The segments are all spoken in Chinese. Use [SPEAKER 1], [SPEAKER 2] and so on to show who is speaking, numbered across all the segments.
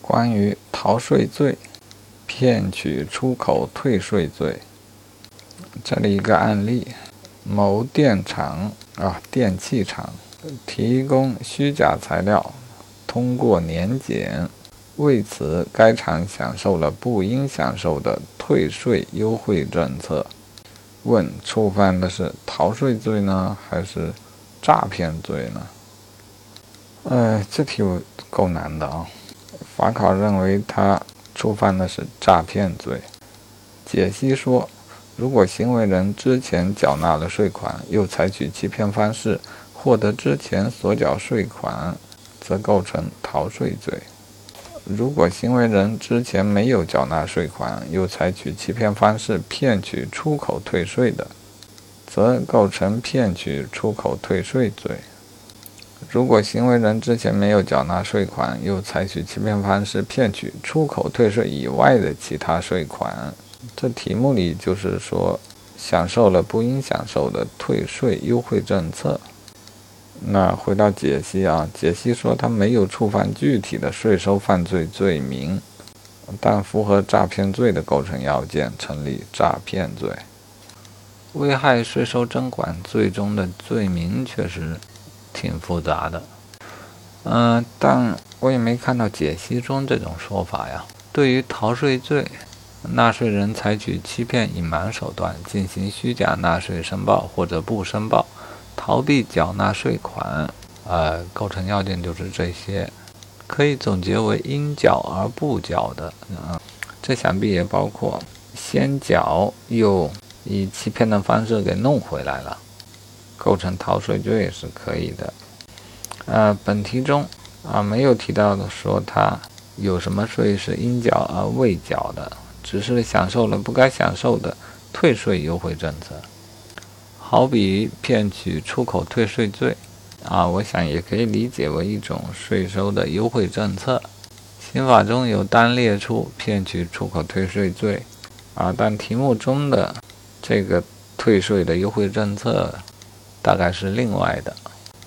[SPEAKER 1] 关于逃税罪、骗取出口退税罪，这里一个案例：某电厂啊，电器厂提供虚假材料，通过年检，为此该厂享受了不应享受的退税优惠政策。问：触犯的是逃税罪呢，还是诈骗罪呢？哎，这题我够难的啊。法考认为他触犯的是诈骗罪。解析说，如果行为人之前缴纳了税款，又采取欺骗方式获得之前所缴税款，则构成逃税罪；如果行为人之前没有缴纳税款，又采取欺骗方式骗取出口退税的，则构成骗取出口退税罪。如果行为人之前没有缴纳税款，又采取欺骗方式骗取出口退税以外的其他税款，这题目里就是说享受了不应享受的退税优惠政策。那回到解析啊，解析说他没有触犯具体的税收犯罪罪名，但符合诈骗罪的构成要件，成立诈骗罪。危害税收征管最终的罪名确实。挺复杂的，嗯，但我也没看到解析中这种说法呀。对于逃税罪，纳税人采取欺骗、隐瞒手段进行虚假纳税申报或者不申报，逃避缴纳税款，呃，构成要件就是这些，可以总结为应缴而不缴的，嗯，这想必也包括先缴又以欺骗的方式给弄回来了。构成逃税罪也是可以的，呃，本题中啊没有提到的说他有什么税是应缴而未缴的，只是享受了不该享受的退税优惠政策，好比骗取出口退税罪啊，我想也可以理解为一种税收的优惠政策。刑法中有单列出骗取出口退税罪啊，但题目中的这个退税的优惠政策。大概是另外的，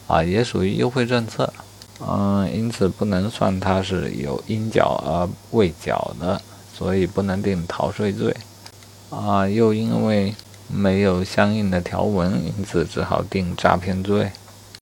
[SPEAKER 1] 啊，也属于优惠政策，嗯，因此不能算它是有应缴而未缴的，所以不能定逃税罪，啊，又因为没有相应的条文，因此只好定诈骗罪。